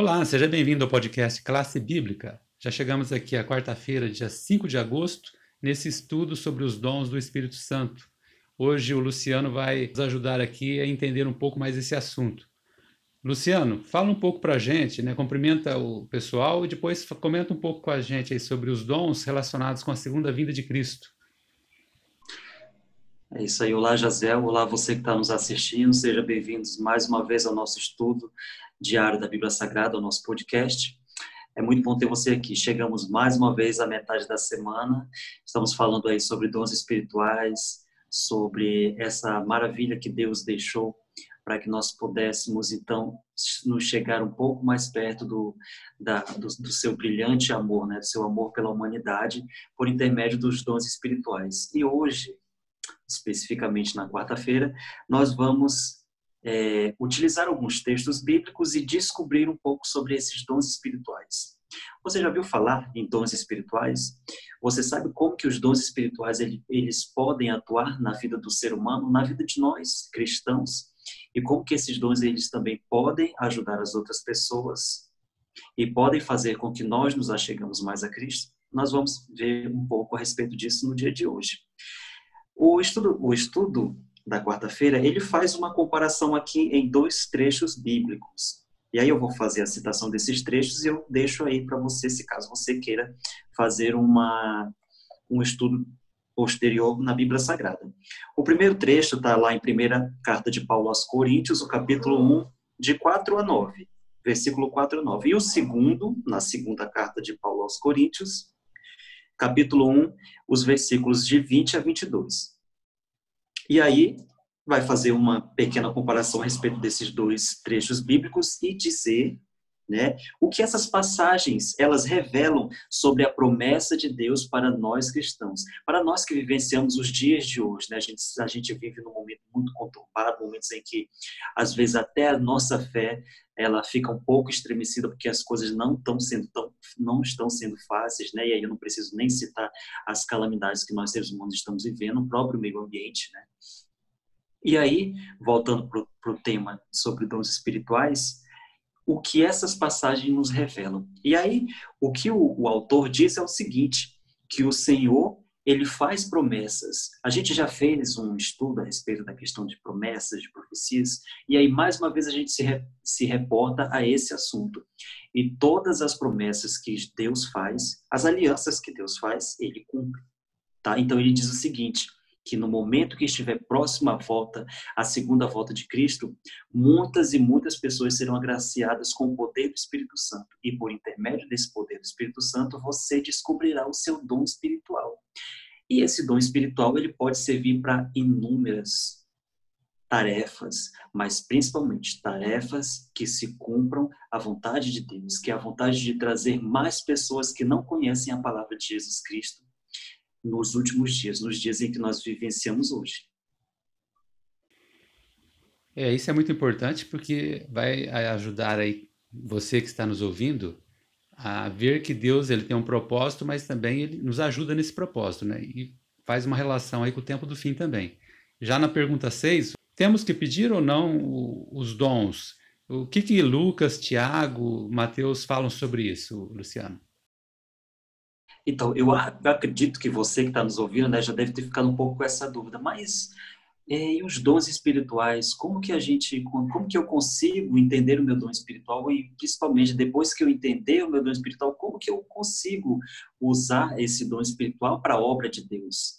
Olá, seja bem-vindo ao podcast Classe Bíblica. Já chegamos aqui à quarta-feira, dia 5 de agosto, nesse estudo sobre os dons do Espírito Santo. Hoje o Luciano vai nos ajudar aqui a entender um pouco mais esse assunto. Luciano, fala um pouco para a gente, né? cumprimenta o pessoal e depois comenta um pouco com a gente sobre os dons relacionados com a segunda vinda de Cristo. É isso aí, olá Jazel, olá você que está nos assistindo, sejam bem-vindos mais uma vez ao nosso estudo diário da Bíblia Sagrada, ao nosso podcast. É muito bom ter você aqui. Chegamos mais uma vez à metade da semana. Estamos falando aí sobre dons espirituais, sobre essa maravilha que Deus deixou para que nós pudéssemos então nos chegar um pouco mais perto do, da, do, do, seu brilhante amor, né, do seu amor pela humanidade, por intermédio dos dons espirituais. E hoje, especificamente na quarta-feira, nós vamos é, utilizar alguns textos bíblicos e descobrir um pouco sobre esses dons espirituais. Você já viu falar em dons espirituais? Você sabe como que os dons espirituais eles podem atuar na vida do ser humano, na vida de nós cristãos, e como que esses dons eles também podem ajudar as outras pessoas e podem fazer com que nós nos achegamos mais a Cristo? Nós vamos ver um pouco a respeito disso no dia de hoje. O estudo, o estudo da quarta-feira, ele faz uma comparação aqui em dois trechos bíblicos. E aí eu vou fazer a citação desses trechos e eu deixo aí para você, se caso você queira fazer uma, um estudo posterior na Bíblia Sagrada. O primeiro trecho está lá em primeira carta de Paulo aos Coríntios, o capítulo 1, de 4 a 9, versículo 4 a 9. E o segundo, na segunda carta de Paulo aos Coríntios, capítulo 1, os versículos de 20 a 22. E aí vai fazer uma pequena comparação a respeito desses dois trechos bíblicos e dizer né? O que essas passagens elas revelam sobre a promessa de Deus para nós cristãos, para nós que vivenciamos os dias de hoje, né? A gente, a gente vive num momento muito conturbado, momentos em que às vezes até a nossa fé ela fica um pouco estremecida porque as coisas não estão sendo tão, não estão sendo fáceis, né? E aí eu não preciso nem citar as calamidades que nós seres humanos estamos vivendo no próprio meio ambiente, né? E aí, voltando para o tema sobre dons espirituais, o que essas passagens nos revelam. E aí, o que o, o autor diz é o seguinte, que o Senhor ele faz promessas. A gente já fez um estudo a respeito da questão de promessas, de profecias, e aí mais uma vez a gente se, re, se reporta a esse assunto. E todas as promessas que Deus faz, as alianças que Deus faz, ele cumpre. Tá? Então ele diz o seguinte: que no momento que estiver próxima à volta, a segunda volta de Cristo, muitas e muitas pessoas serão agraciadas com o poder do Espírito Santo. E por intermédio desse poder do Espírito Santo, você descobrirá o seu dom espiritual. E esse dom espiritual, ele pode servir para inúmeras tarefas, mas principalmente tarefas que se cumpram a vontade de Deus, que é a vontade de trazer mais pessoas que não conhecem a palavra de Jesus Cristo nos últimos dias, nos dias em que nós vivenciamos hoje. É, isso é muito importante porque vai ajudar aí você que está nos ouvindo a ver que Deus ele tem um propósito, mas também ele nos ajuda nesse propósito, né? E faz uma relação aí com o tempo do fim também. Já na pergunta 6, temos que pedir ou não os dons? O que que Lucas, Tiago, Mateus falam sobre isso, Luciano? Então, eu acredito que você que está nos ouvindo né, já deve ter ficado um pouco com essa dúvida, mas é, e os dons espirituais? Como que a gente, como que eu consigo entender o meu dom espiritual e principalmente depois que eu entender o meu dom espiritual, como que eu consigo usar esse dom espiritual para a obra de Deus?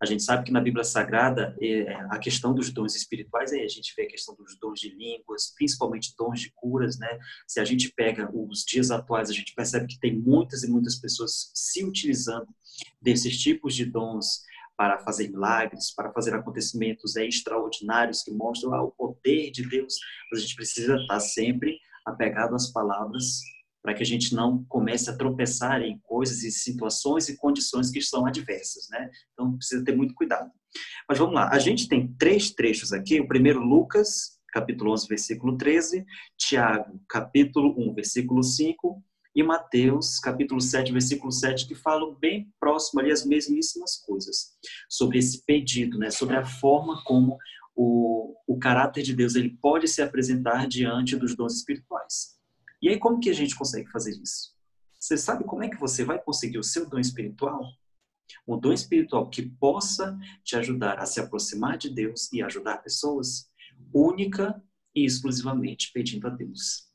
A gente sabe que na Bíblia Sagrada, é, a questão dos dons espirituais, a gente vê a questão dos dons de línguas, principalmente dons de curas, né? Se a gente pega os dias atuais, a gente percebe que tem muitas e muitas pessoas se utilizando desses tipos de dons para fazer milagres, para fazer acontecimentos extraordinários que mostram ah, o poder de Deus. Mas a gente precisa estar sempre apegado às palavras para que a gente não comece a tropeçar em coisas e situações e condições que são adversas, né? Então precisa ter muito cuidado. Mas vamos lá, a gente tem três trechos aqui. O primeiro, Lucas, capítulo 11, versículo 13, Tiago, capítulo 1, versículo 5, e Mateus, capítulo 7, versículo 7, que falam bem próximo ali as mesmíssimas coisas, sobre esse pedido, né? sobre a forma como o, o caráter de Deus ele pode se apresentar diante dos dons espirituais. E aí, como que a gente consegue fazer isso? Você sabe como é que você vai conseguir o seu dom espiritual? Um dom espiritual que possa te ajudar a se aproximar de Deus e ajudar pessoas, única e exclusivamente pedindo a Deus.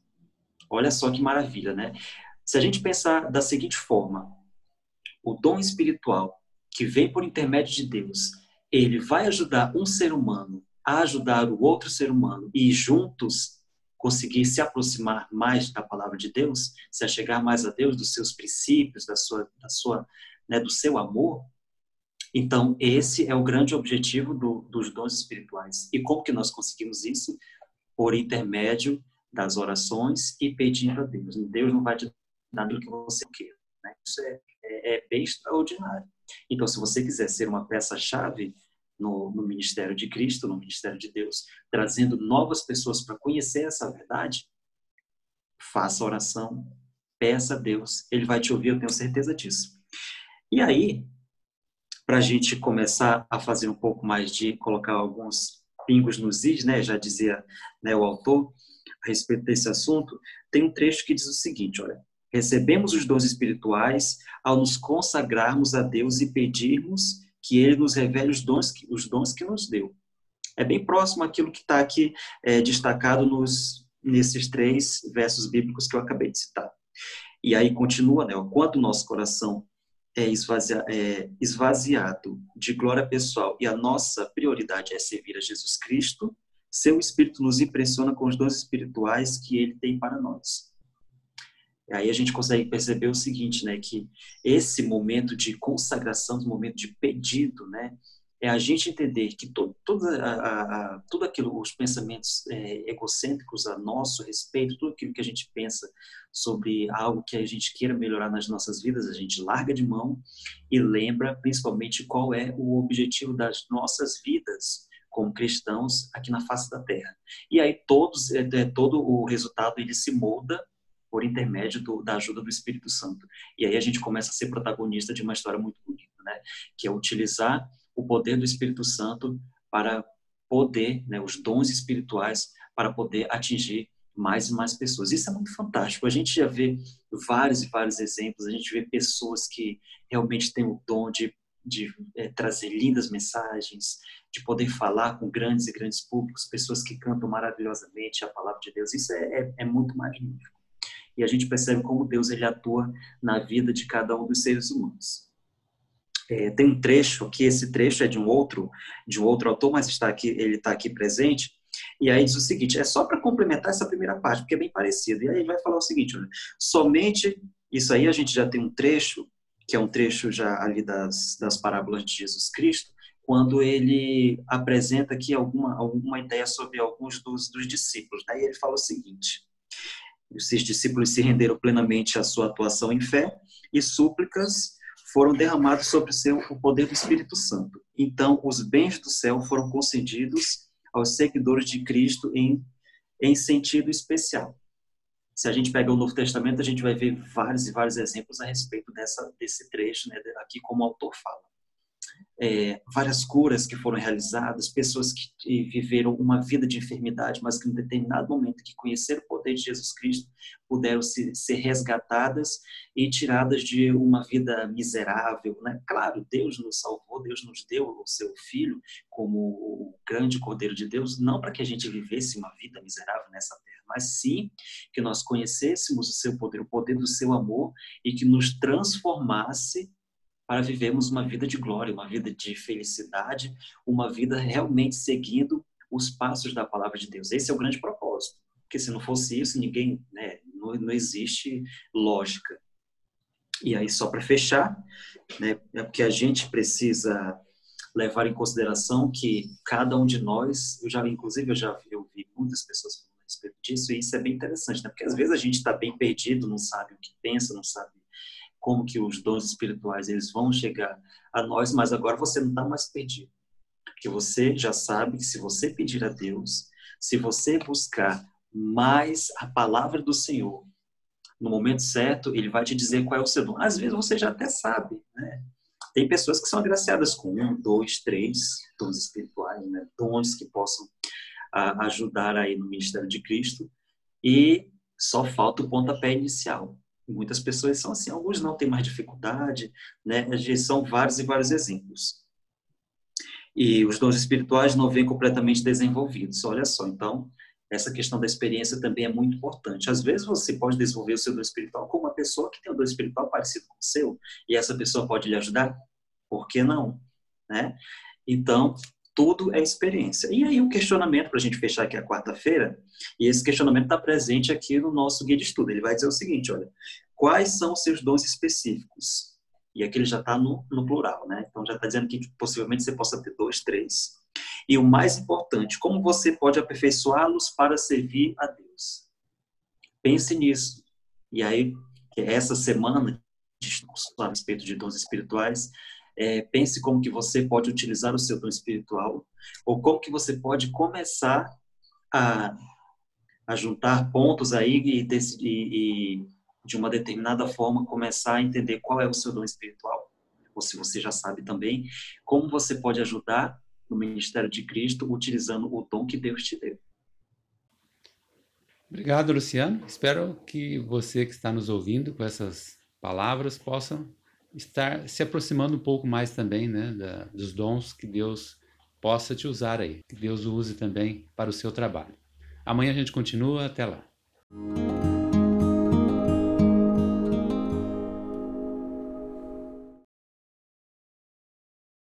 Olha só que maravilha, né? Se a gente pensar da seguinte forma, o dom espiritual que vem por intermédio de Deus, ele vai ajudar um ser humano a ajudar o outro ser humano e juntos conseguir se aproximar mais da palavra de Deus, se achegar mais a Deus, dos seus princípios, da sua, da sua, né, do seu amor. Então, esse é o grande objetivo do, dos dons espirituais. E como que nós conseguimos isso? Por intermédio das orações e pedindo a Deus. Deus não vai te dar aquilo que você quer. Né? Isso é, é, é bem extraordinário. Então, se você quiser ser uma peça-chave no, no, ministério de Cristo, no ministério de Deus, trazendo novas pessoas para conhecer essa verdade, faça oração, peça a Deus, Ele vai te ouvir, eu tenho certeza disso. E aí, para a gente começar a fazer um pouco mais de colocar alguns pingos nos is, né? Já dizia né, o autor a respeito desse assunto, tem um trecho que diz o seguinte, olha: recebemos os dons espirituais ao nos consagrarmos a Deus e pedirmos que ele nos revele os dons que, os dons que nos deu. É bem próximo àquilo que está aqui é, destacado nos, nesses três versos bíblicos que eu acabei de citar. E aí continua, né? Quanto o nosso coração é, esvazia, é esvaziado de glória pessoal e a nossa prioridade é servir a Jesus Cristo, seu Espírito nos impressiona com os dons espirituais que ele tem para nós. Aí a gente consegue perceber o seguinte, né, que esse momento de consagração, esse momento de pedido, né, é a gente entender que todo, todo, a, a, tudo aquilo, os pensamentos é, egocêntricos a nosso respeito, tudo aquilo que a gente pensa sobre algo que a gente queira melhorar nas nossas vidas, a gente larga de mão e lembra principalmente qual é o objetivo das nossas vidas como cristãos aqui na face da Terra. E aí todos, é, é todo o resultado ele se molda por intermédio do, da ajuda do Espírito Santo. E aí a gente começa a ser protagonista de uma história muito bonita, né? Que é utilizar o poder do Espírito Santo para poder, né, os dons espirituais para poder atingir mais e mais pessoas. Isso é muito fantástico. A gente já vê vários e vários exemplos. A gente vê pessoas que realmente têm o dom de, de é, trazer lindas mensagens, de poder falar com grandes e grandes públicos, pessoas que cantam maravilhosamente a palavra de Deus. Isso é, é, é muito magnífico e a gente percebe como Deus ele atua na vida de cada um dos seres humanos. É, tem um trecho que esse trecho é de um outro de um outro autor, mas está aqui ele está aqui presente. E aí diz o seguinte, é só para complementar essa primeira parte, porque é bem parecido. E aí ele vai falar o seguinte, olha, somente isso aí a gente já tem um trecho que é um trecho já ali das, das parábolas de Jesus Cristo, quando ele apresenta aqui alguma, alguma ideia sobre alguns dos, dos discípulos. Daí ele fala o seguinte: esses discípulos se renderam plenamente à sua atuação em fé e súplicas foram derramadas sobre o, seu, o poder do Espírito Santo. Então, os bens do céu foram concedidos aos seguidores de Cristo em, em sentido especial. Se a gente pega o Novo Testamento, a gente vai ver vários e vários exemplos a respeito dessa, desse trecho, né, aqui como o autor fala é, várias curas que foram realizadas, pessoas que viveram uma vida de enfermidade, mas que em determinado momento que conheceram o poder de Jesus Cristo, puderam se, ser resgatadas e tiradas de uma vida miserável. Né? Claro, Deus nos salvou, Deus nos deu o seu Filho como o grande Cordeiro de Deus, não para que a gente vivesse uma vida miserável nessa terra, mas sim que nós conhecêssemos o seu poder, o poder do seu amor e que nos transformasse para vivermos uma vida de glória, uma vida de felicidade, uma vida realmente seguindo os passos da palavra de Deus. Esse é o grande propósito. Porque se não fosse isso, ninguém, né, não, não existe lógica. E aí, só para fechar, né, é porque a gente precisa levar em consideração que cada um de nós, eu já, inclusive, eu já eu vi muitas pessoas falando a respeito disso, e isso é bem interessante, né? Porque às vezes a gente está bem perdido, não sabe o que pensa, não sabe como que os dons espirituais eles vão chegar a nós, mas agora você não está mais perdido. Porque você já sabe que se você pedir a Deus, se você buscar mais a palavra do Senhor, no momento certo, ele vai te dizer qual é o seu dom. Às vezes você já até sabe, né? Tem pessoas que são agraciadas com um, dois, três dons espirituais, né? Dons que possam a, ajudar aí no ministério de Cristo. E Só falta o pontapé inicial. Muitas pessoas são assim, alguns não têm mais dificuldade, né? São vários e vários exemplos. E os dons espirituais não vêm completamente desenvolvidos. Olha só, então, essa questão da experiência também é muito importante. Às vezes você pode desenvolver o seu dom espiritual com uma pessoa que tem um dom espiritual parecido com o seu, e essa pessoa pode lhe ajudar? Por que não? Né? Então, tudo é experiência. E aí, um questionamento, para a gente fechar aqui a quarta-feira, e esse questionamento está presente aqui no nosso guia de estudo. Ele vai dizer o seguinte: olha, quais são os seus dons específicos? E aqui ele já está no, no, plural, né? Então já está dizendo que possivelmente você possa ter dois, três. E o mais importante, como você pode aperfeiçoá-los para servir a Deus? Pense nisso. E aí, essa semana, a respeito de dons espirituais, é, pense como que você pode utilizar o seu dom espiritual, ou como que você pode começar a, a juntar pontos aí e, e, de uma determinada forma, começar a entender qual é o seu dom espiritual. Ou se você já sabe também, como você pode ajudar no ministério de Cristo utilizando o dom que Deus te deu. Obrigado, Luciano. Espero que você que está nos ouvindo com essas palavras possa estar se aproximando um pouco mais também né, da, dos dons que Deus possa te usar aí, que Deus use também para o seu trabalho. Amanhã a gente continua, até lá.